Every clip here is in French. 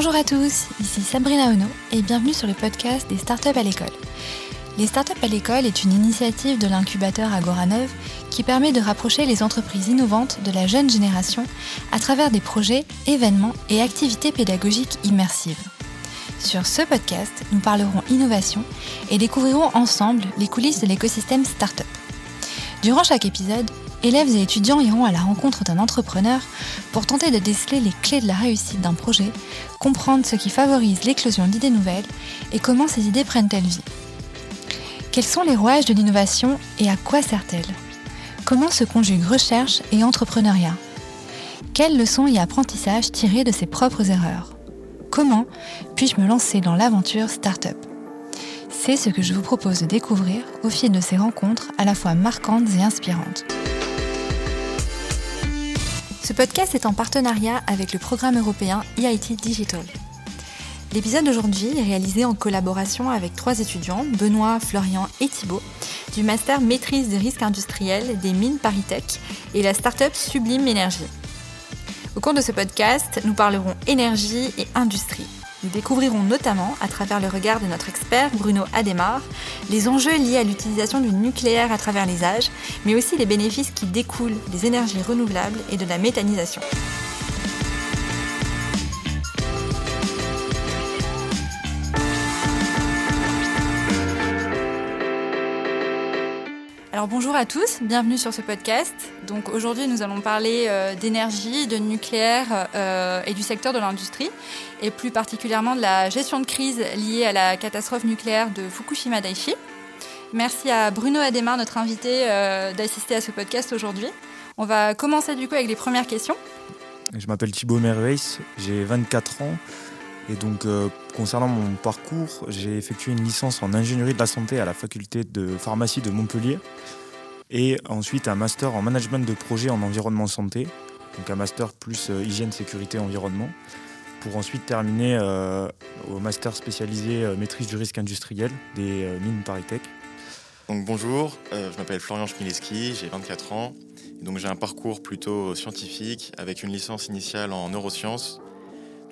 Bonjour à tous, ici Sabrina Ono et bienvenue sur le podcast des startups à l'école. Les startups à l'école est une initiative de l'incubateur Agoranov qui permet de rapprocher les entreprises innovantes de la jeune génération à travers des projets, événements et activités pédagogiques immersives. Sur ce podcast, nous parlerons innovation et découvrirons ensemble les coulisses de l'écosystème startup. Durant chaque épisode, élèves et étudiants iront à la rencontre d'un entrepreneur pour tenter de déceler les clés de la réussite d'un projet, comprendre ce qui favorise l'éclosion d'idées nouvelles et comment ces idées prennent-elles vie. Quels sont les rouages de l'innovation et à quoi sert-elle? Comment se conjuguent recherche et entrepreneuriat? Quelles leçons et apprentissages tirer de ses propres erreurs? Comment puis-je me lancer dans l'aventure startup? C'est ce que je vous propose de découvrir au fil de ces rencontres à la fois marquantes et inspirantes. Ce podcast est en partenariat avec le programme européen EIT Digital. L'épisode d'aujourd'hui est réalisé en collaboration avec trois étudiants, Benoît, Florian et Thibault, du master maîtrise des risques industriels des mines Paritech et la start-up Sublime Énergie. Au cours de ce podcast, nous parlerons énergie et industrie. Nous découvrirons notamment, à travers le regard de notre expert Bruno Ademar, les enjeux liés à l'utilisation du nucléaire à travers les âges, mais aussi les bénéfices qui découlent des énergies renouvelables et de la méthanisation. Alors bonjour à tous, bienvenue sur ce podcast. Donc aujourd'hui nous allons parler euh, d'énergie, de nucléaire euh, et du secteur de l'industrie et plus particulièrement de la gestion de crise liée à la catastrophe nucléaire de Fukushima Daiichi. Merci à Bruno Ademar, notre invité, euh, d'assister à ce podcast aujourd'hui. On va commencer du coup avec les premières questions. Je m'appelle Thibaut Merveis, j'ai 24 ans et donc concernant mon parcours, j'ai effectué une licence en ingénierie de la santé à la faculté de pharmacie de Montpellier et ensuite un master en management de projet en environnement santé, donc un master plus euh, hygiène, sécurité, environnement, pour ensuite terminer euh, au master spécialisé euh, maîtrise du risque industriel des mines Paritech. Donc bonjour, je m'appelle Florian Schmileski, j'ai 24 ans. donc j'ai un parcours plutôt scientifique avec une licence initiale en neurosciences.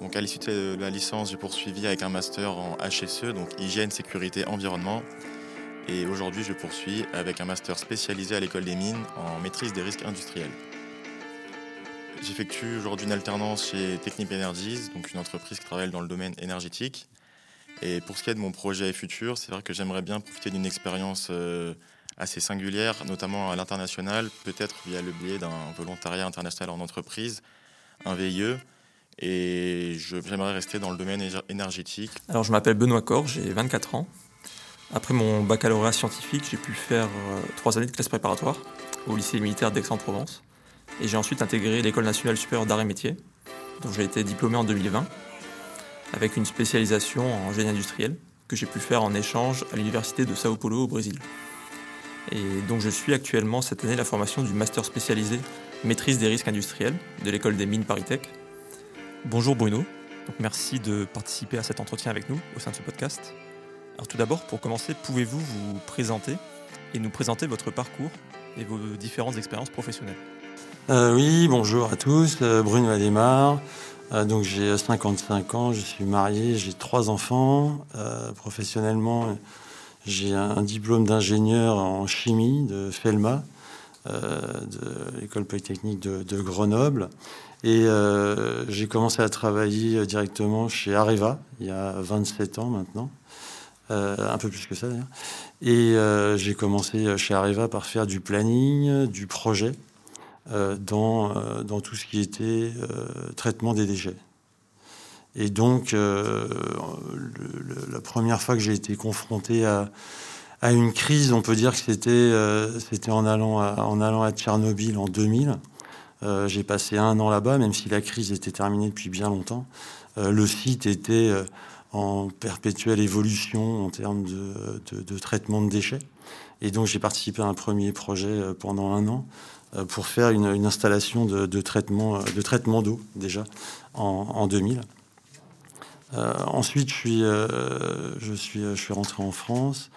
Donc à l'issue de la licence, j'ai poursuivi avec un master en HSE, donc hygiène, sécurité, environnement. Et aujourd'hui, je poursuis avec un master spécialisé à l'école des mines en maîtrise des risques industriels. J'effectue aujourd'hui une alternance chez Technip Energies, donc une entreprise qui travaille dans le domaine énergétique. Et pour ce qui est de mon projet futur, c'est vrai que j'aimerais bien profiter d'une expérience euh, assez singulière, notamment à l'international, peut-être via le biais d'un volontariat international en entreprise, un VIE. Et j'aimerais rester dans le domaine énergétique. Alors je m'appelle Benoît Cor, j'ai 24 ans. Après mon baccalauréat scientifique, j'ai pu faire euh, trois années de classe préparatoire au lycée militaire d'Aix-en-Provence. Et j'ai ensuite intégré l'école nationale supérieure d'art et métiers, dont j'ai été diplômé en 2020, avec une spécialisation en génie industriel que j'ai pu faire en échange à l'université de Sao Paulo au Brésil. Et donc je suis actuellement cette année la formation du master spécialisé maîtrise des risques industriels de l'école des mines Paritech. Bonjour Bruno, donc merci de participer à cet entretien avec nous au sein de ce podcast. Alors tout d'abord, pour commencer, pouvez-vous vous présenter et nous présenter votre parcours et vos différentes expériences professionnelles? Euh, Oui, bonjour à tous, euh, Bruno Ademar. Euh, donc j'ai 55 ans, je suis marié, j'ai trois enfants. professionnellement, j'ai un, diplôme d'ingénieur en chimie de FELMA, de l'école polytechnique de, Grenoble. Et j'ai commencé à travailler directement chez Areva il y a 27 ans maintenant. Euh, un peu plus que ça d'ailleurs. Et euh, j'ai commencé chez Areva par faire du planning, du projet, euh, dans, dans tout ce qui était traitement des déchets. Et donc, la première fois que j'ai été confronté à, à, une crise, on peut dire que c'était en, allant en allant à Tchernobyl en 2000. J'ai passé un an là-bas, même si la crise était terminée depuis bien longtemps. le site était en perpétuelle évolution en termes de, traitement de déchets. Et donc j'ai participé à un premier projet euh, pendant un an euh, pour faire une, installation de, traitement de traitement d'eau déjà en, 2000. Euh, ensuite, je suis rentré en France.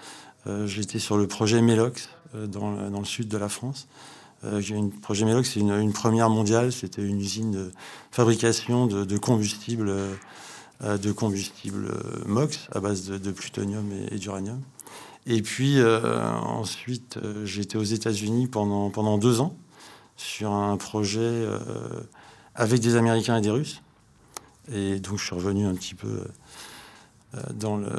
J'étais sur le projet Melox dans, le sud de la France. Le projet Melox, c'est une, première mondiale. C'était une usine de fabrication de, de combustible de combustible MOX à base de, plutonium et, d'uranium. Et puis ensuite, été aux États-Unis pendant, pendant deux ans sur un projet avec des Américains et des Russes. Et donc je suis revenu un petit peu euh, dans le,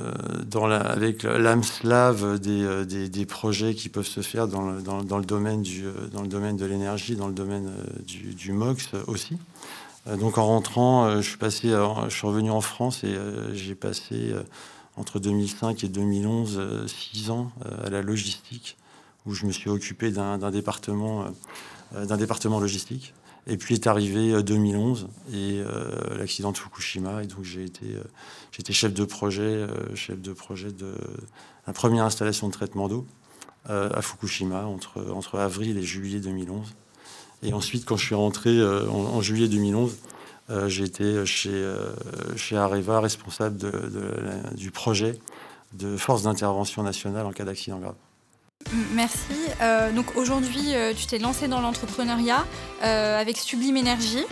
dans la, avec l'âme slave des, euh, des, projets qui peuvent se faire dans le, domaine, du, euh, dans le domaine de l'énergie, dans le domaine du, MOX aussi. Donc en rentrant, je suis, revenu en France et j'ai passé entre 2005 et 2011 six ans à la logistique, où je me suis occupé d'un département logistique. Et puis est arrivé 2011 euh, et euh, l'accident de Fukushima. Et donc j'ai été, euh, j'étais chef de projet, chef de projet la première installation de traitement d'eau à Fukushima entre, entre avril et juillet 2011. Et ensuite, quand je suis rentré en, juillet 2011, j'ai été chez, chez Areva, responsable du projet de force d'intervention nationale en cas d'accident grave. Merci. Euh, donc aujourd'hui, euh, tu t'es lancé dans l'entrepreneuriat euh, avec Sublime Énergie.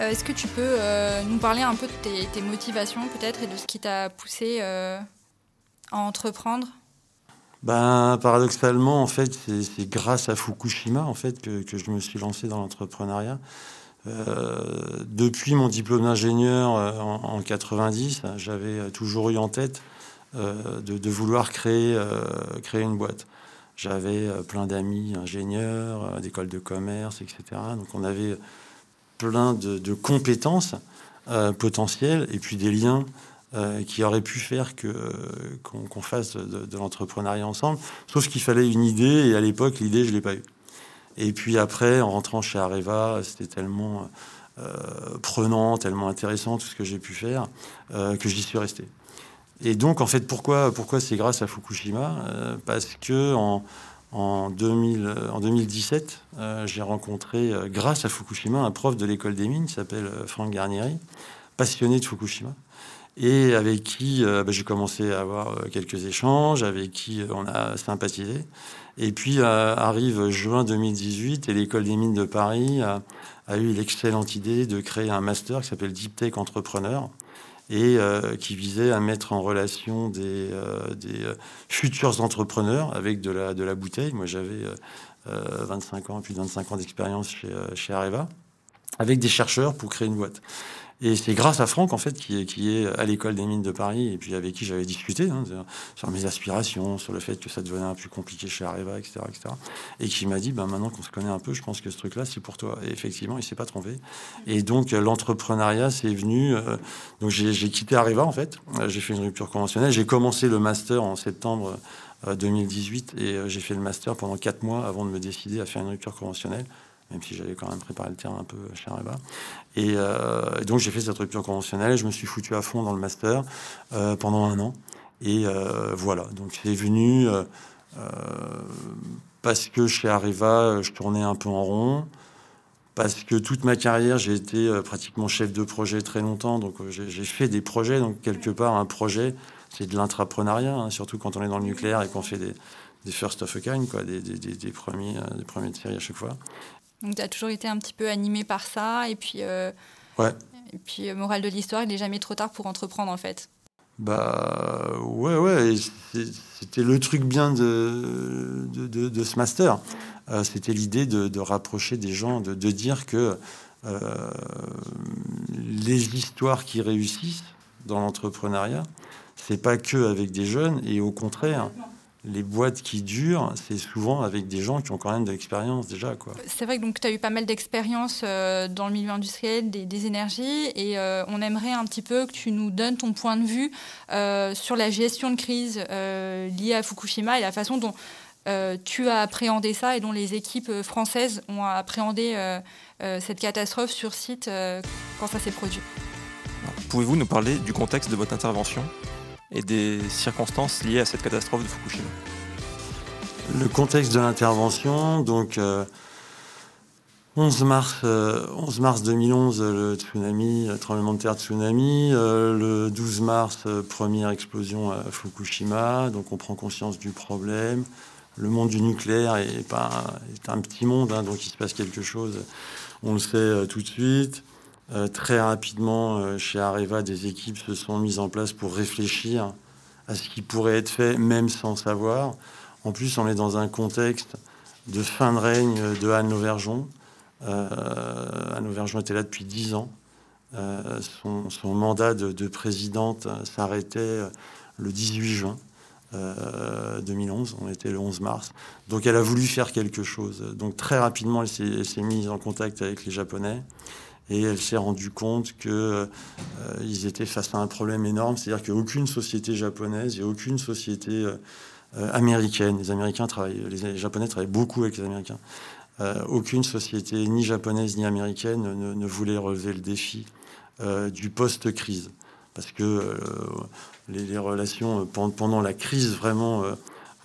Est-ce que tu peux nous parler un peu de tes, motivations peut-être et de ce qui t'a poussé à entreprendre? Ben, paradoxalement, en fait, c'est grâce à Fukushima en fait que, je me suis lancé dans l'entrepreneuriat. depuis mon diplôme d'ingénieur en, en, 90, j'avais toujours eu en tête euh, de, vouloir créer, euh, créer une boîte. J'avais euh, plein d'amis ingénieurs, d'écoles de commerce, etc. Donc on avait plein de, compétences potentielles et puis des liens qui auraient pu faire qu'on fasse de, l'entrepreneuriat ensemble. Sauf qu'il fallait une idée et à l'époque l'idée je l'ai pas eue. Et puis après en rentrant chez Areva, c'était tellement prenant, tellement intéressant tout ce que j'ai pu faire que j'y suis resté. Et donc, en fait, pourquoi, pourquoi c'est grâce à Fukushima? Euh, Parce que en, en, 2000, en 2017, euh, j'ai rencontré, euh, grâce à Fukushima, un prof de l'école des mines qui s'appelle Franck Garnieri, passionné de Fukushima, et avec qui bah, j'ai commencé à avoir quelques échanges, avec qui on a sympathisé. Et puis arrive juin 2018 et l'école des mines de Paris a eu l'excellente idée de créer un master qui s'appelle Deep Tech Entrepreneur et euh, qui visait à mettre en relation des, euh, euh, futurs entrepreneurs avec de la, de la bouteille. Moi, j'avais 25 ans, plus de 25 ans d'expérience chez, chez Areva, avec des chercheurs pour créer une boîte. Et c'est grâce à Franck, en fait, qui est, qui est à l'école des mines de Paris, et puis avec qui j'avais discuté hein, sur mes aspirations, sur le fait que ça devenait un peu plus compliqué chez Areva, etc., etc. Et qui m'a dit, ben, maintenant qu'on se connaît un peu, je pense que ce truc-là, c'est pour toi. Et effectivement, il s'est pas trompé. Et donc, l'entrepreneuriat, c'est venu. Euh, donc, j'ai quitté Areva, en fait. J'ai fait une rupture conventionnelle. J'ai commencé le master en septembre 2018, euh, et euh, j'ai fait le master pendant quatre mois avant de me décider à faire une rupture conventionnelle même si j'avais quand même préparé le terrain un peu chez Areva. Euh, et, donc j'ai fait cette rupture conventionnelle, je me suis foutu à fond dans le master euh, pendant un an. Et euh, voilà, donc c'est venu parce que chez Areva, je tournais un peu en rond, parce que toute ma carrière, j'ai été pratiquement chef de projet très longtemps, donc j'ai fait des projets, donc quelque part un projet, c'est de l'intrapreneuriat, hein, surtout quand on est dans le nucléaire et qu'on fait des, first of a kind, quoi, des, premiers, des premiers de série à chaque fois. Donc tu as toujours été un petit peu animé par ça. Et puis, euh, ouais. et puis euh, morale de l'histoire, il n'est jamais trop tard pour entreprendre en fait. Bah ouais, ouais. C'était le truc bien de, de, de, ce master. Euh, c'était l'idée de, rapprocher des gens, de, dire que les histoires qui réussissent dans l'entrepreneuriat, c'est pas que avec des jeunes, et au contraire, les boîtes qui durent, c'est souvent avec des gens qui ont quand même de l'expérience déjà. Quoi. C'est vrai que tu as eu pas mal d'expérience euh, dans le milieu industriel des, énergies et euh, on aimerait un petit peu que tu nous donnes ton point de vue euh, sur la gestion de crise liée à Fukushima et la façon dont tu as appréhendé ça et dont les équipes françaises ont appréhendé cette catastrophe sur site quand ça s'est produit. Pouvez-vous nous parler du contexte de votre intervention? Et des circonstances liées à cette catastrophe de Fukushima. Le contexte de l'intervention, donc 11 euh, mars, 11 euh, mars 2011, le tsunami, le tremblement de terre tsunami. Euh, le 12 mars, première explosion à Fukushima. Donc on prend conscience du problème. Le monde du nucléaire est, pas, est un petit monde, hein, donc il se passe quelque chose. On le sait tout de suite. Très rapidement, chez Areva, des équipes se sont mises en place pour réfléchir à ce qui pourrait être fait, même sans savoir. En plus, on est dans un contexte de fin de règne de Anne Lauvergeon. Anne Lauvergeon était là depuis dix ans. son, mandat de présidente s'arrêtait le 18 juin. 2011, euh, on était le 11 mars. Donc elle a voulu faire quelque chose. Donc très rapidement, elle s'est mise en contact avec les Japonais et elle s'est rendue compte qu'ils euh, étaient face à un problème énorme, c'est-à-dire qu'aucune société japonaise et aucune société euh, américaine, les Américains travaillent, les Japonais travaillent beaucoup avec les Américains, aucune société ni japonaise ni américaine ne, voulait relever le défi du post-crise. Parce que les, relations euh, pendant la crise vraiment euh, euh,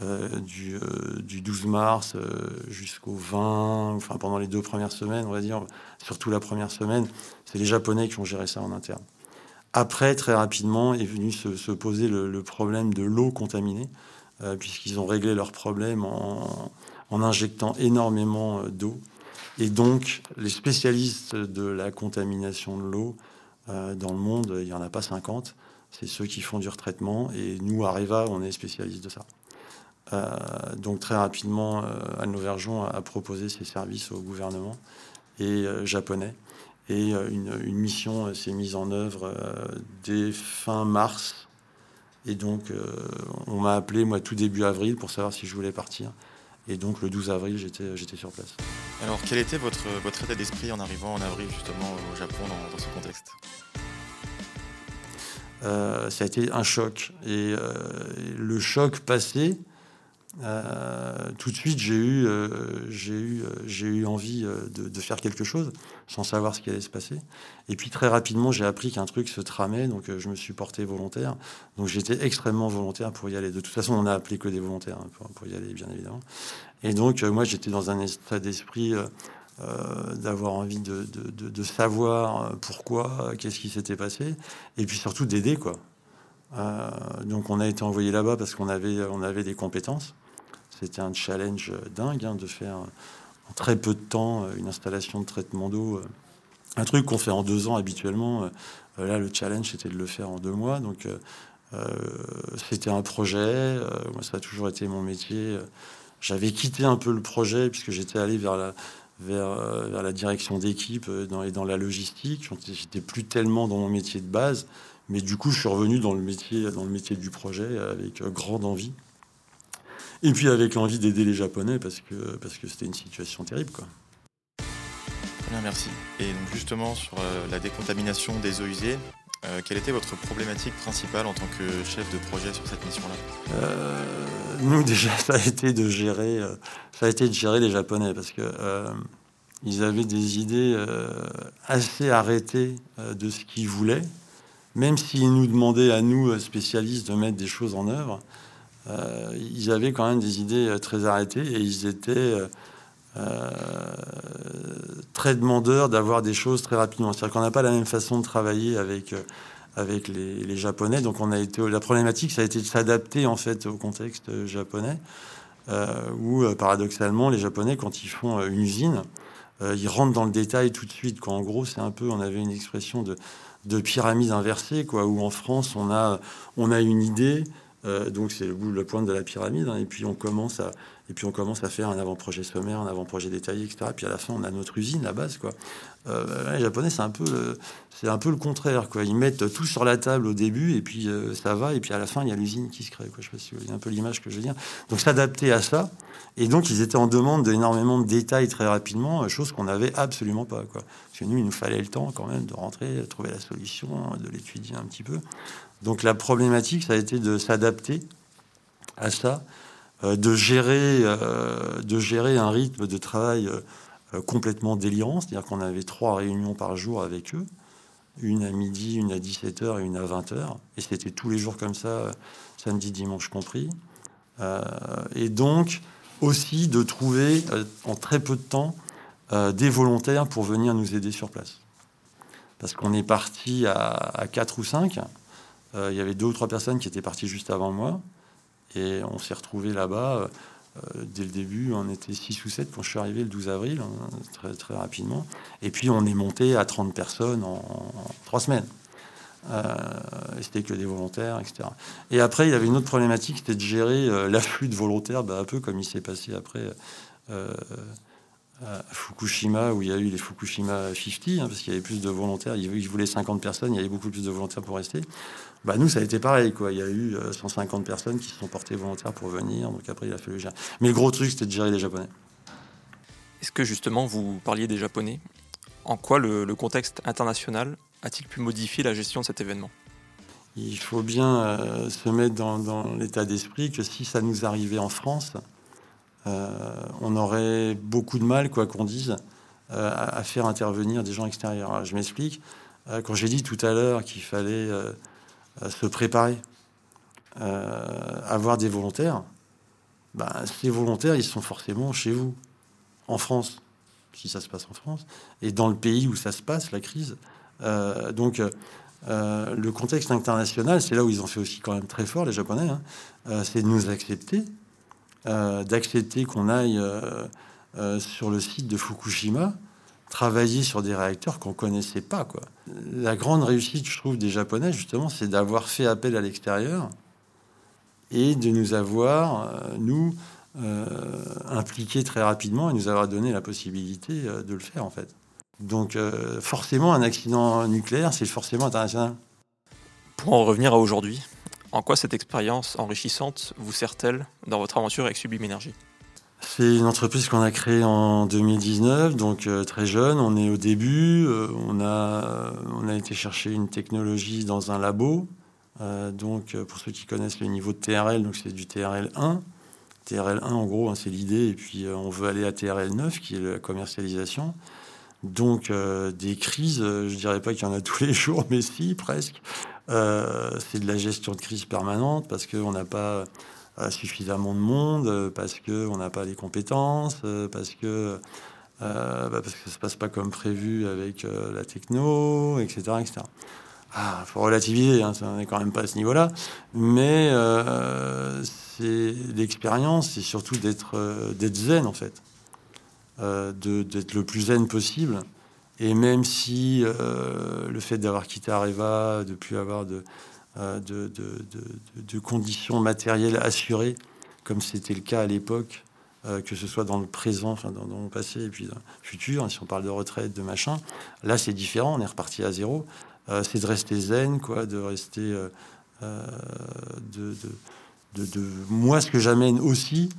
du, du, 12 mars jusqu'au 20, enfin pendant les deux premières semaines, on va dire, surtout la première semaine, c'est les Japonais qui ont géré ça en interne. Après, très rapidement, est venu se, poser le, problème de l'eau contaminée, puisqu'ils ont réglé leur problème en, injectant énormément d'eau. Et donc, les spécialistes de la contamination de l'eau dans le monde, il n'y en a pas 50, c'est ceux qui font du retraitement. Et nous, Areva, on est spécialiste de ça. Euh, donc très rapidement, euh, Anne Lauvergeon a, proposé ses services au gouvernement et euh, japonais. Et une, mission s'est mise en œuvre dès fin mars. Et donc, on m'a appelé, moi, tout début avril pour savoir si je voulais partir. Et donc, le 12 avril, j'étais, sur place. Alors, quel était votre, votre état d'esprit en arrivant en avril, justement, au Japon, dans ce contexte? Euh, ça a été un choc. Et euh, le choc passé, euh, tout de suite, j'ai eu, j'ai eu, j'ai eu envie de, faire quelque chose sans savoir ce qui allait se passer. Et puis très rapidement, j'ai appris qu'un truc se tramait, donc je me suis porté volontaire. Donc j'étais extrêmement volontaire pour y aller. De toute façon, on n'a appelé que des volontaires hein, pour, y aller, bien évidemment. Et donc moi, j'étais dans un état d'esprit euh, d'avoir envie de, savoir pourquoi, qu'est-ce qui s'était passé, et puis surtout d'aider quoi. Euh, donc on a été envoyé là-bas parce qu'on avait, on avait des compétences. C'était un challenge dingue hein, de faire en très peu de temps une installation de traitement d'eau, euh, un truc qu'on fait en deux ans habituellement. là, le challenge c'était de le faire en deux mois. Donc c'était un projet. moi, ça a toujours été mon métier. J'avais quitté un peu le projet puisque j'étais allé vers la, euh, direction d'équipe euh, dans, et dans la logistique. J'étais plus tellement dans mon métier de base, mais du coup, je suis revenu dans le métier, dans le métier du projet avec euh, grande envie. Et puis avec l'envie d'aider les Japonais parce que parce que c'était une situation terrible, quoi. Bien, merci. Et donc justement sur la décontamination des eaux usées, quelle était votre problématique principale en tant que chef de projet sur cette mission-là? Nous déjà, ça a été de gérer, ça a été de gérer les Japonais parce que ils avaient des idées euh, assez arrêtées euh, de ce qu'ils voulaient, même s'ils nous demandaient à nous, euh, spécialistes, de mettre des choses en œuvre. Ils avaient quand même des idées très arrêtées et ils étaient très demandeurs d'avoir des choses très rapidement. C'est-à-dire qu'on n'a pas la même façon de travailler avec avec les, Japonais. Donc on a été la problématique, ça a été de s'adapter en fait au contexte japonais, où paradoxalement les Japonais quand ils font une usine, euh, ils rentrent dans le détail tout de suite. Quoi. En gros, c'est un peu, on avait une expression de, de pyramide inversée, quoi, où en France, on a, on a une idée, euh, donc c'est le bout, le pointe de la pyramide, hein, et puis on commence à, et puis on commence à faire un avant-projet sommaire, un avant-projet détaillé, etc. Puis à la fin, on a notre usine, la base, quoi. Euh, les Japonais, c'est un peu, c'est un peu le contraire, quoi. Ils mettent tout sur la table au début, et puis ça va, et puis à la fin, il y a l'usine qui se crée, quoi. Je sais pas si vous voyez un peu l'image que je veux dire. Donc s'adapter à ça, et donc, ils étaient en demande d'énormément de détails très rapidement, chose qu'on n'avait absolument pas. Quoi. Parce que nous, il nous fallait le temps quand même de rentrer, de trouver la solution, de l'étudier un petit peu. Donc, la problématique, ça a été de s'adapter à ça, euh, de, gérer, euh, de gérer un rythme de travail euh, complètement délirant. C'est-à-dire qu'on avait trois réunions par jour avec eux, une à midi, une à 17h et une à 20h. Et c'était tous les jours comme ça, samedi, dimanche compris. et donc, aussi de trouver en très peu de temps des volontaires pour venir nous aider sur place. Parce qu'on est parti à, 4 ou 5. Euh, il y avait deux ou trois personnes qui étaient parties juste avant moi. Et on s'est retrouvé là-bas dès le début, on était 6 ou 7 quand je suis arrivé le 12 avril, très, très rapidement. Et puis on est monté à 30 personnes en, trois 3 semaines. c'était que des volontaires, etc. Et après, il y avait une autre problématique, c'était de gérer l'afflux de volontaires, bah, un peu comme il s'est passé après à Fukushima, où il y a eu les Fukushima 50, hein, parce qu'il y avait plus de volontaires. Ils voulaient 50 personnes, il y avait beaucoup plus de volontaires pour rester. Bah, nous, ça a été pareil. Quoi. Il y a eu 150 euh, personnes qui se sont portées volontaires pour venir. Donc après, il a fallu gérer. Mais le gros truc, c'était de gérer les Japonais. Est-ce que justement, vous parliez des Japonais? En quoi le, contexte international a-t-il pu modifier la gestion de cet événement? Il faut bien euh, se mettre dans l'état d'esprit que si ça nous arrivait en France, euh, on aurait beaucoup de mal, quoi qu'on dise, euh, à faire intervenir des gens extérieurs. je m'explique. Quand j'ai dit tout à l'heure qu'il fallait se préparer, avoir des volontaires, ben, ces volontaires, ils sont forcément chez vous, en France, si ça se passe en France, et dans le pays où ça se passe, la crise. donc, le contexte international, c'est là où ils ont fait aussi quand même très fort, les Japonais, hein, c'est de nous accepter euh, d'accepter qu'on aille euh, euh, sur le site de Fukushima travailler sur des réacteurs qu'on connaissait pas. Quoi. La grande réussite, je trouve, des Japonais, justement, c'est d'avoir fait appel à l'extérieur et de nous avoir, nous, impliqués très rapidement et nous avoir donné la possibilité de le faire, en fait. Donc, forcément, un accident nucléaire, c'est forcément international. Pour en revenir à aujourd'hui, en quoi cette expérience enrichissante vous sert-elle dans votre aventure avec Sublime Énergie? C'est une entreprise qu'on a créée en 2019, donc euh, très jeune. On est au début. Euh, on, a, on a été chercher une technologie dans un labo. Euh, donc, pour ceux qui connaissent le niveau de TRL, donc c'est du TRL 1. TRL 1, en gros, hein, c'est l'idée. Et puis, on veut aller à TRL 9, qui est la commercialisation. Donc, des crises, je dirais pas qu'il y en a tous les jours, mais si, presque. Euh, c'est de la gestion de crise permanente parce qu'on n'a pas euh, suffisamment de monde, euh, parce qu'on n'a pas les compétences, parce que bah, parce que ça se passe pas comme prévu avec la techno, etc., etc. Ah, faut relativiser, hein, ça n'est quand même pas à ce niveau-là, mais c'est l'expérience, c'est surtout d'être d'être zen en fait, d'être le plus zen possible et même si euh, le fait d'avoir quitté Areva, de plus avoir euh, de, de, conditions matérielles assurées, comme c'était le cas à l'époque, euh, que ce soit dans le présent, enfin dans, le passé et puis dans le futur, hein, si on parle de retraite, de machin, là c'est différent, on est reparti à zéro. c'est de rester zen, quoi, de rester. de, moi, ce que j'amène aussi,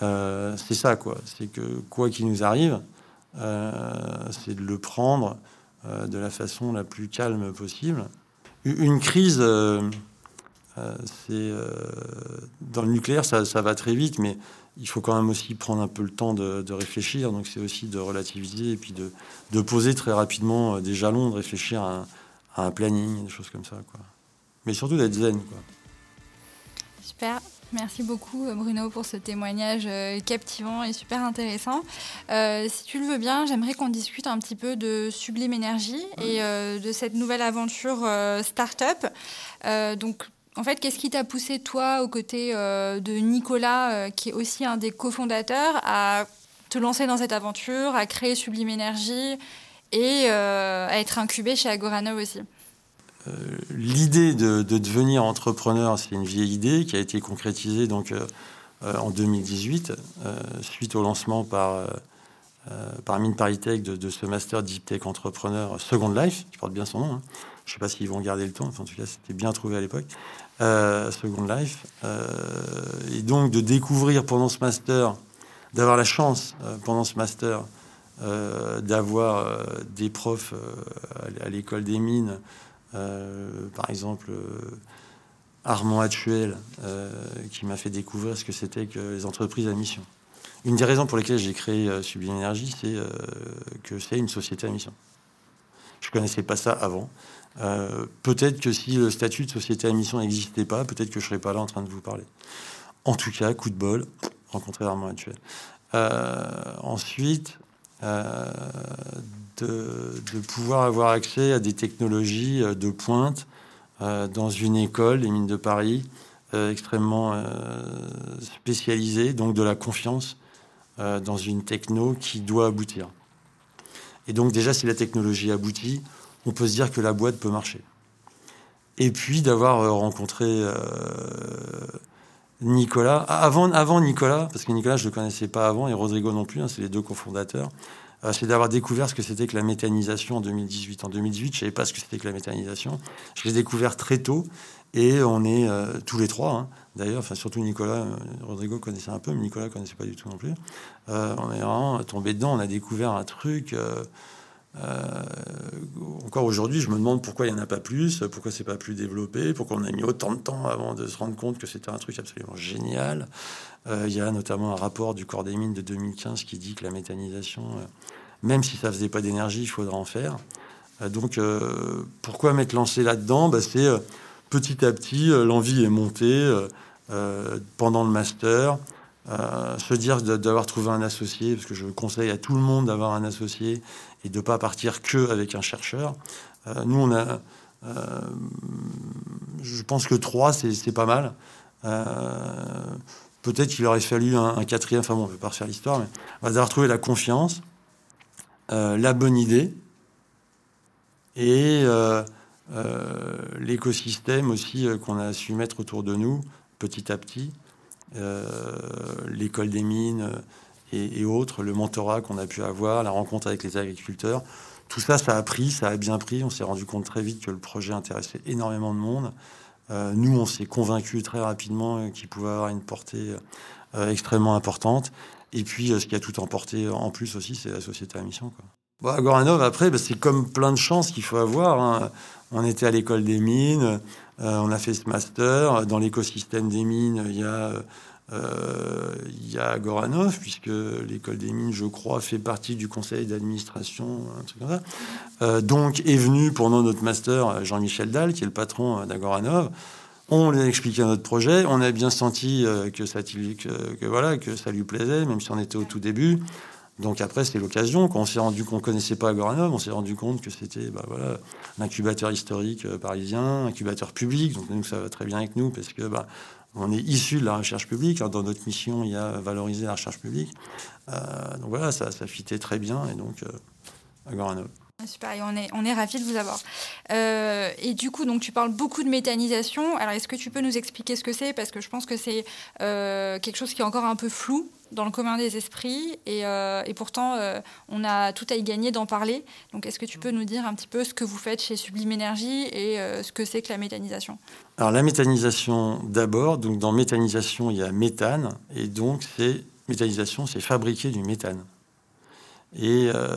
c'est ça, quoi. C'est que quoi qu'il nous arrive, euh, c'est de le prendre euh, de la façon la plus calme possible. Une crise, euh, c'est dans le nucléaire, ça, va très vite, mais il faut quand même aussi prendre un peu le temps de, réfléchir. Donc c'est aussi de relativiser et puis de, poser très rapidement des jalons, de réfléchir à un, planning, des choses comme ça. Quoi. Mais surtout d'être zen. Quoi. Super. Merci beaucoup Bruno pour ce témoignage euh, captivant et super intéressant. Euh, si tu le veux bien, j'aimerais qu'on discute un petit peu de Sublime Énergie et euh, de cette nouvelle aventure start-up. donc en fait, qu'est-ce qui t'a poussé, toi, aux côtés de Nicolas, qui est aussi un des cofondateurs, à te lancer dans cette aventure, à créer Sublime Énergie et à être incubé chez Agorano aussi? Euh, l'idée de, devenir entrepreneur, c'est une vieille idée qui a été concrétisée donc euh, euh, en 2018 suite au lancement par par Mine Paritech de, ce master Deep Tech Entrepreneur Second Life, qui porte bien son nom. Hein. Je ne sais pas s'ils vont garder le temps, en tout cas c'était bien trouvé à l'époque. Second Life. et donc de découvrir pendant ce master, d'avoir la chance pendant ce master d'avoir des profs à l'école des mines par exemple, euh, Armand Actuel, euh, qui m'a fait découvrir ce que c'était que les entreprises à mission. Une des raisons pour lesquelles j'ai créé Sublime c'est que c'est une société à mission. Je ne connaissais pas ça avant. peut-être que si le statut de société à mission n'existait pas, peut-être que je ne serais pas là en train de vous parler. En tout cas, coup de bol, rencontrer Armand Actuel. ensuite, de, pouvoir avoir accès à des technologies euh, de pointe euh, dans une école, les mines de Paris, extrêmement spécialisé, donc de la confiance dans une techno qui doit aboutir. Et donc déjà, si la technologie aboutit, on peut se dire que la boîte peut marcher. Et puis d'avoir rencontré Nicolas, avant, Nicolas, parce que Nicolas, je ne le connaissais pas avant, et Rodrigo non plus, hein, c'est les deux cofondateurs, euh, c'est d'avoir découvert ce que c'était que la méthanisation en 2018. En 2018, je ne savais pas ce que c'était que la méthanisation. Je l'ai découvert très tôt, et on est euh, tous les trois, hein. d'ailleurs, enfin surtout Nicolas, euh, Rodrigo connaissait un peu, mais Nicolas ne connaissait pas du tout non plus. on est vraiment tombé dedans, on a découvert un truc euh, encore aujourd'hui, je me demande pourquoi il n'y en a pas plus, pourquoi c'est pas plus développé, pourquoi on a mis autant de temps avant de se rendre compte que c'était un truc absolument génial. Euh, il y a notamment un rapport du Corps des mines de 2015 qui dit que la méthanisation, euh, même si ça faisait pas d'énergie, il faudra en faire. donc, pourquoi m'être lancé là-dedans? Bah, C'est petit à petit, l'envie est montée pendant le master. se dire d'avoir trouvé un associé, parce que je conseille à tout le monde d'avoir un associé et de ne pas partir que avec un chercheur. Euh, nous, on a, euh, je pense que trois, c'est pas mal. Euh, peut-être qu'il aurait fallu un, quatrième, enfin bon, on ne peut pas refaire l'histoire, mais on va devoir trouver la confiance, la bonne idée et l'écosystème aussi qu'on a su mettre autour de nous petit à petit. L'école des mines, et, autres, le mentorat qu'on a pu avoir, la rencontre avec les agriculteurs. Tout ça, ça a pris, ça a bien pris. On s'est rendu compte très vite que le projet intéressait énormément de monde. Euh, nous, on s'est convaincus très rapidement qu'il pouvait avoir une portée euh, extrêmement importante. Et puis, euh, ce qui a tout emporté en plus aussi, c'est la société à mission. Quoi. Bon, Goranov, après, bah, c'est comme plein de chances qu'il faut avoir. Hein. On était à l'école des mines, on a fait ce master. Dans l'écosystème des mines, il y a euh, il y a Goranov, puisque l'école des mines, je crois, fait partie du conseil d'administration, euh, donc est venu pendant notre master Jean-Michel Dalle, qui est le patron d'Agoranov. On lui a expliqué notre projet. On a bien senti euh, que ça, ça lui plaisait, même si on était au tout début. Donc après, c'était l'occasion. Quand on s'est rendu qu'on connaissait pas Agoranov, on s'est rendu compte que c'était bah, voilà, un incubateur historique parisien, incubateur public. Donc nous, ça va très bien avec nous parce que bah, on est issu de la recherche publique. Dans notre mission, il y a valoriser la recherche publique. Euh, donc voilà, ça, ça très bien. Et donc, euh, Super, et on est, on est ravis de vous avoir. Euh, et du coup, donc, tu parles beaucoup de méthanisation. Alors, est-ce que tu peux nous expliquer ce que c'est? Parce que je pense que c'est quelque chose qui est encore un peu flou dans le commun des esprits. Et, euh, pourtant, on a tout à y gagner d'en parler. Donc, est-ce que tu peux nous dire un petit peu ce que vous faites chez Sublime Énergie et ce que c'est que la méthanisation? Alors, la méthanisation, d'abord. Donc, dans méthanisation, il y a méthane. Et donc, c'est méthanisation, c'est fabriquer du méthane. Et euh,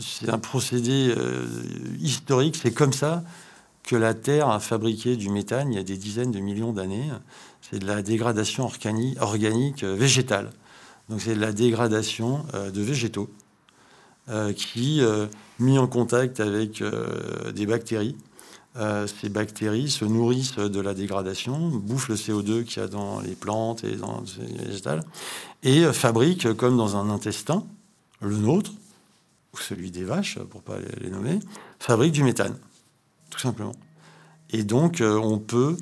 c'est un procédé euh, historique. C'est comme ça que la Terre a fabriqué du méthane il y a des dizaines de millions d'années. C'est de la dégradation organique, euh, végétale. Donc c'est de la dégradation de végétaux qui, mis en contact avec des bactéries, ces bactéries se nourrissent de la dégradation, bouffent le CO2 qu'il y a dans les plantes et dans les végétales, et fabriquent, comme dans un intestin, le nôtre, ou celui des vaches, pour pas les nommer, fabrique du méthane, tout simplement. Et donc, euh, on peut,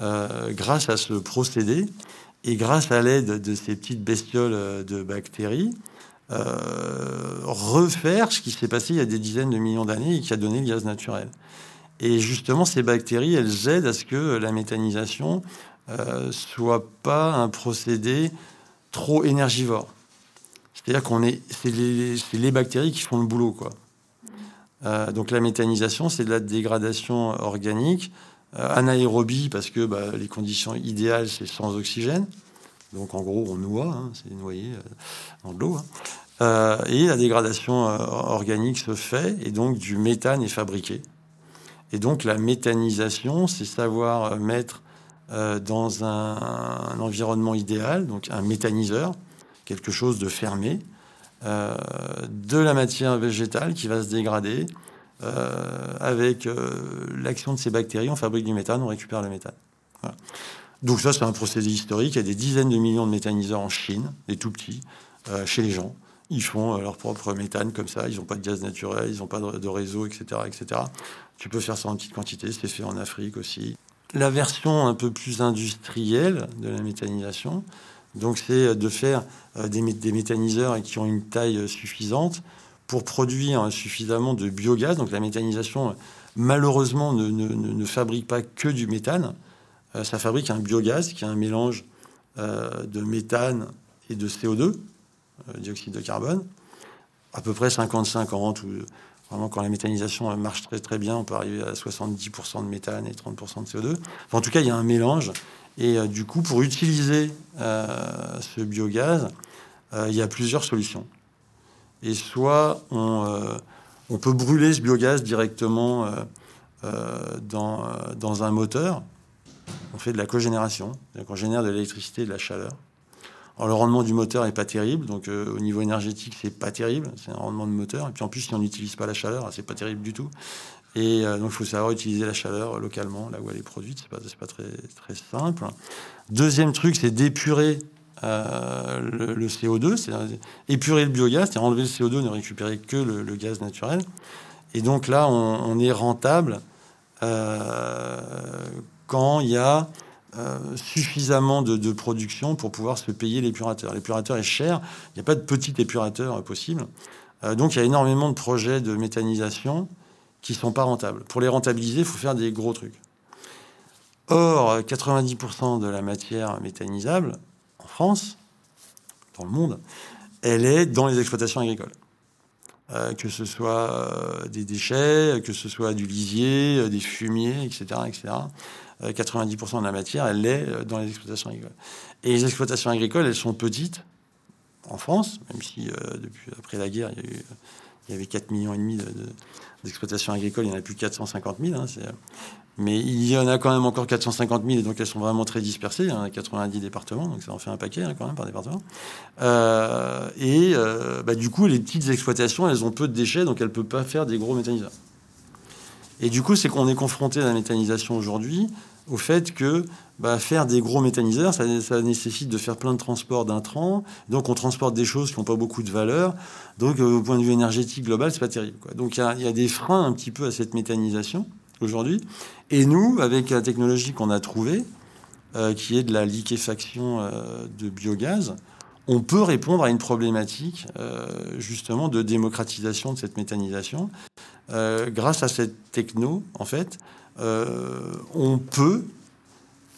euh, grâce à ce procédé, et grâce à l'aide de ces petites bestioles euh, de bactéries, refaire ce qui s'est passé il y a des dizaines de millions d'années et qui a donné le gaz naturel. Et justement, ces bactéries, elles aident à ce que la méthanisation soit pas un procédé trop énergivore. C'est-à-dire qu'on est, c'est les, bactéries qui font le boulot, quoi. Euh, donc la méthanisation, c'est de la dégradation organique, euh, anaérobie parce que bah, les conditions idéales, c'est sans oxygène. Donc en gros, on noie, hein, c'est noyé euh, dans de l'eau. Hein. et la dégradation organique se fait, et donc du méthane est fabriqué. Et donc la méthanisation, c'est savoir mettre dans un, environnement idéal, donc un méthaniseur, quelque chose de fermé, euh, de la matière végétale qui va se dégrader. Euh, avec euh, l'action de ces bactéries, on fabrique du méthane, on récupère le méthane. Donc ça, c'est un procédé historique. Il y a des dizaines de millions de méthaniseurs en Chine, des tout petits, chez les gens. Ils font leur propre méthane comme ça. Ils n'ont pas de gaz naturel, ils n'ont pas de, réseau, etc., etc. Tu peux faire ça en petite quantité. C'est fait en Afrique aussi. la version un peu plus industrielle de la méthanisation. Donc, c'est de faire des, des méthaniseurs qui ont une taille suffisante pour produire suffisamment de biogaz. Donc, la méthanisation, malheureusement, ne, fabrique pas que du méthane. ça fabrique un biogaz qui est un mélange de méthane et de CO2, dioxyde de carbone, à peu près 50-50, ou vraiment quand la méthanisation marche très très bien, on peut arriver à 70% de méthane et 30% de CO2. en tout cas, il y a un mélange. Et euh, du coup, pour utiliser euh, ce biogaz, euh, il y a plusieurs solutions. Et soit on, peut brûler ce biogaz directement dans, dans un moteur, on fait de la cogénération, donc on génère de l'électricité et de la chaleur. Alors, le rendement du moteur est pas terrible, donc au niveau énergétique, c'est pas terrible, c'est un rendement de moteur. Et puis en plus, si on n'utilise pas la chaleur, c'est pas terrible du tout. Et euh, donc, il faut savoir utiliser la chaleur localement, là où elle est produite. C'est pas, pas très, simple. Deuxième truc, c'est d'épurer euh, le, CO2, c'est épurer le biogaz, c'est enlever le CO2, ne récupérer que le, gaz naturel. Et donc là, on, est rentable quand il y a euh, suffisamment de, production pour pouvoir se payer l'épurateur. L'épurateur est cher, il n'y a pas de petit épurateur possible. Euh, donc il y a énormément de projets de méthanisation qui ne sont pas rentables. Pour les rentabiliser, il faut faire des gros trucs. Or, 90% de la matière méthanisable en France, dans le monde, elle est dans les exploitations agricoles. Euh, que ce soit des déchets, que ce soit du lisier, des fumiers, etc., etc. 90% de la matière, elle euh, dans les exploitations agricoles. Et les exploitations agricoles, elles sont petites en France, même si euh, depuis après la guerre, il y, a eu, il y avait 4 millions et demi d'exploitations agricoles, il n'y en a plus 450 000. Hein, mais il y en a quand même encore 450 000, et donc elles sont vraiment très dispersées. Hein, 90 départements, donc ça en fait un paquet hein, quand même par département. Euh, et bah, du coup, les petites exploitations, elles ont peu de déchets, donc elles ne peuvent pas faire des gros méthaniseurs. Et du coup, c'est qu'on est confronté à la méthanisation aujourd'hui au fait que bah, faire des gros méthaniseurs, ça, nécessite de faire plein de transports d'intrants. Donc, on transporte des choses qui n'ont pas beaucoup de valeur. Donc, euh, au point de vue énergétique global, c'est pas terrible. Donc, il y, a des freins un petit peu à cette méthanisation aujourd'hui. Et nous, avec la technologie qu'on a trouvée, euh, qui est de la liquéfaction euh, de biogaz, on peut répondre à une problématique justement de démocratisation de cette méthanisation. Grâce à cette techno, en fait, euh, on peut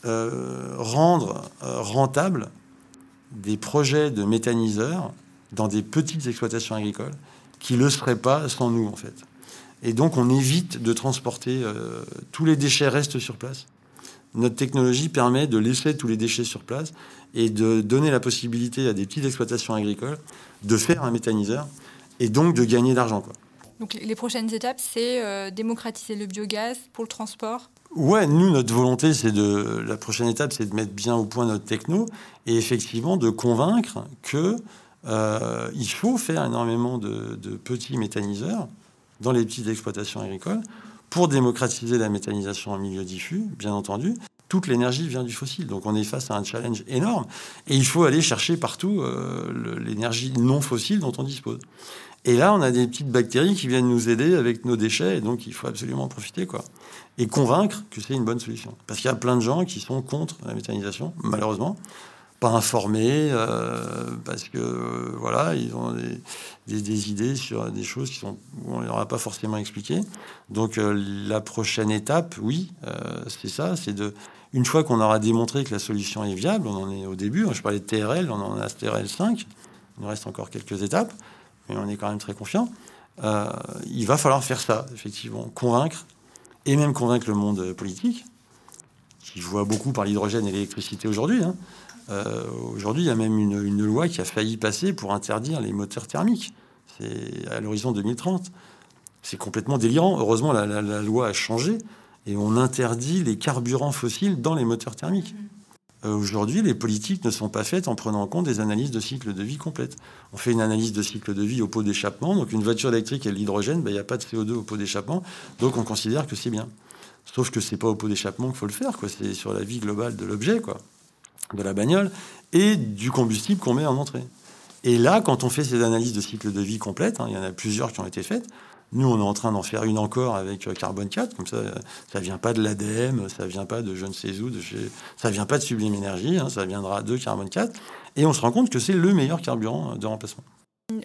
euh, rendre euh, rentable des projets de méthaniseurs dans des petites exploitations agricoles qui ne le seraient pas sans nous, en fait. Et donc, on évite de transporter. tous les déchets restent sur place. Notre technologie permet de laisser tous les déchets sur place et de donner la possibilité à des petites exploitations agricoles de faire un méthaniseur et donc de gagner d'argent. Quoi. Donc les prochaines étapes, c'est euh, démocratiser le biogaz pour le transport Ouais, nous, notre volonté, c'est de. La prochaine étape, c'est de mettre bien au point notre techno et effectivement de convaincre que euh, il faut faire énormément de, petits méthaniseurs dans les petites exploitations agricoles pour démocratiser la méthanisation en milieu diffus, bien entendu. Toute l'énergie vient du fossile, donc on est face à un challenge énorme et il faut aller chercher partout euh, l'énergie non fossile dont on dispose. Et là, on a des petites bactéries qui viennent nous aider avec nos déchets, et donc il faut absolument en profiter, quoi. Et convaincre que c'est une bonne solution. Parce qu'il y a plein de gens qui sont contre la méthanisation, malheureusement, pas informés, euh, parce que voilà, ils ont des, idées sur des choses qui sont on leur a pas forcément expliqué. Donc euh, la prochaine étape, oui, euh, c'est ça, c'est de une fois qu'on aura démontré que la solution est viable, on en est au début. Je parlais de TRL, on en a TRL 5. Il nous reste encore quelques étapes mais on est quand même très confiant. Euh, il va falloir faire ça, effectivement, convaincre, et même convaincre le monde politique, qui voit beaucoup par l'hydrogène et l'électricité aujourd'hui. Hein. Euh, aujourd'hui, il y a même une, loi qui a failli passer pour interdire les moteurs thermiques. C'est à l'horizon 2030. C'est complètement délirant. Heureusement, la, la, loi a changé et on interdit les carburants fossiles dans les moteurs thermiques. Euh, aujourd'hui, les politiques ne sont pas faites en prenant en compte des analyses de cycle de vie complètes. On fait une analyse de cycle de vie au pot d'échappement. Donc, une voiture électrique et l'hydrogène, ben, il n'y a pas de CO2 au pot d'échappement. Donc, on considère que c'est bien. Sauf que c'est pas au pot d'échappement qu'il faut le faire. C'est sur la vie globale de l'objet, de la bagnole, et du combustible qu'on met en entrée. Et là, quand on fait ces analyses de cycle de vie complètes, hein, il y en a plusieurs qui ont été faites, Nous, on est en train d'en faire une encore avec Carbone 4, comme ça, ça vient pas de l'ADEME, ça vient pas de je ne sais où, de chez... ça vient pas de Sublime Énergie, hein, ça viendra de Carbone 4. Et on se rend compte que c'est le meilleur carburant de remplacement.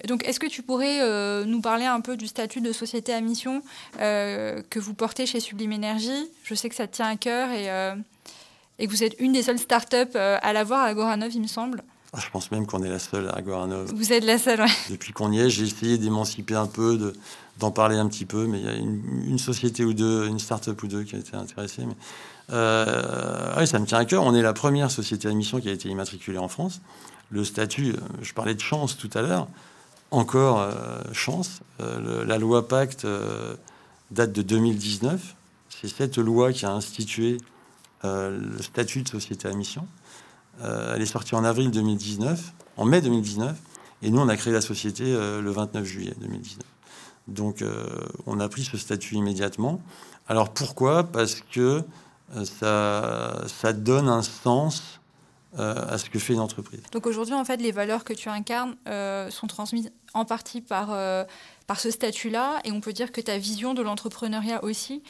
Donc, est-ce que tu pourrais euh, nous parler un peu du statut de société à mission euh, que vous portez chez Sublime Énergie? Je sais que ça te tient à cœur et, euh, et que vous êtes une des seules startups à l'avoir à Goranov, il me semble. Je pense même qu'on est la seule à Goranov. Vous êtes la seule, oui. Depuis qu'on y est, j'ai essayé d'émanciper un peu, d'en parler un petit peu, mais il y a une, société ou deux, une start-up ou deux qui a été intéressée. Mais, oui, ça me tient à cœur. On est la première société à mission qui a été immatriculée en France. Le statut, je parlais de chance tout à l'heure encore euh, chance. Euh, la loi Pacte euh, date de 2019. C'est cette loi qui a institué le statut de société à mission. Elle est sortie en avril 2019, en mai 2019, et nous, on a créé la société le 29 juillet 2019. Donc, on a pris ce statut immédiatement. Alors, pourquoi? Parce que ça, ça donne un sens euh, à ce que fait une entreprise. Donc aujourd'hui, en fait, les valeurs que tu incarnes euh, sont transmises en partie par, euh, par ce statut-là, et on peut dire que ta vision de l'entrepreneuriat aussi,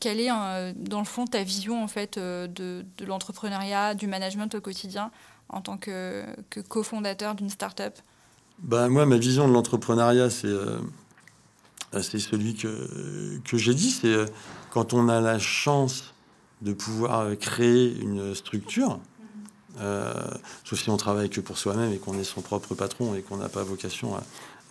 quelle est dans le fond ta vision en fait de, de l'entrepreneuriat, du management au quotidien en tant que, cofondateur d'une start-up? Ben, Moi, ma vision de l'entrepreneuriat, c'est c'est celui que, que j'ai dit, c'est quand on a la chance de pouvoir créer une structure, euh, sauf si on travaille que pour soi-même et qu'on est son propre patron et qu'on n'a pas vocation à,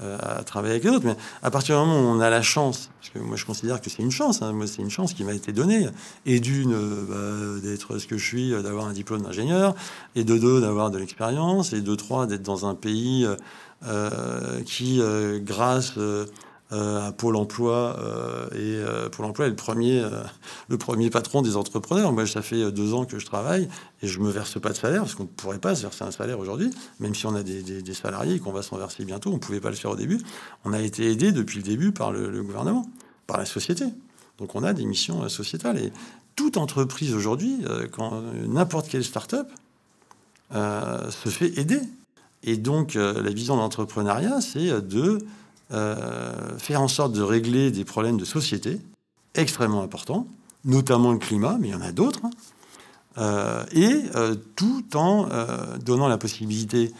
euh, travailler avec les autres. Mais à partir du moment où on a la chance, parce que moi je considère que c'est une chance, hein, moi c'est une chance qui m'a été donnée, et d'une bah, d'être ce que je suis, d'avoir un diplôme d'ingénieur, et de deux d'avoir de l'expérience, et de trois d'être dans un pays euh, qui, grâce euh, à Pôle Emploi euh, et euh, Pôle Emploi est le premier, le premier patron des entrepreneurs. Moi, ça fait deux ans que je travaille et je me verse pas de salaire parce qu'on ne pourrait pas se verser un salaire aujourd'hui, même si on a des, des, salariés et qu'on va s'en verser bientôt. On ne pouvait pas le faire au début. On a été aidé depuis le début par le, gouvernement, par la société. Donc, on a des missions sociétales et toute entreprise aujourd'hui, quand n'importe quelle start-up se fait aider. Et donc, la vision de l'entrepreneuriat, c'est de euh, faire en sorte de régler des problèmes de société extrêmement importants, notamment le climat, mais il y en a d'autres, hein. euh, et euh, tout en donnant la possibilité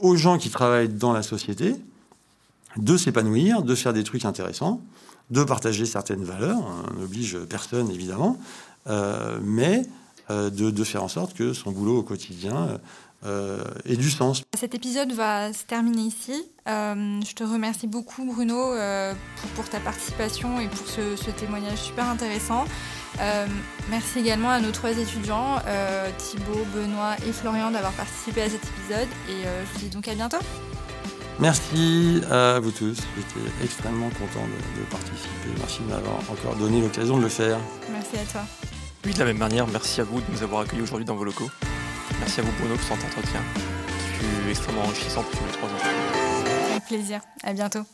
aux gens qui travaillent dans la société de s'épanouir, de faire des trucs intéressants, de partager certaines valeurs. On n'oblige personne, évidemment, mais de, de, faire en sorte que son boulot au quotidien euh, et du sens. Cet épisode va se terminer ici. Euh, je te remercie beaucoup Bruno euh, pour, ta participation et pour ce, témoignage super intéressant. merci également à nos trois étudiants, Thibaut, Benoît et Florian, d'avoir participé à cet épisode. Et je vous dis donc à bientôt. Merci à vous tous. J'étais extrêmement content de, de participer. Merci de m'avoir encore donné l'occasion de le faire. Merci à toi. Oui, de la même manière, merci à vous de nous avoir accueillis aujourd'hui dans vos locaux. Merci à vous Bruno pour cet entretien qui fut extrêmement enrichissant pour tous les trois ans. Avec plaisir. À bientôt.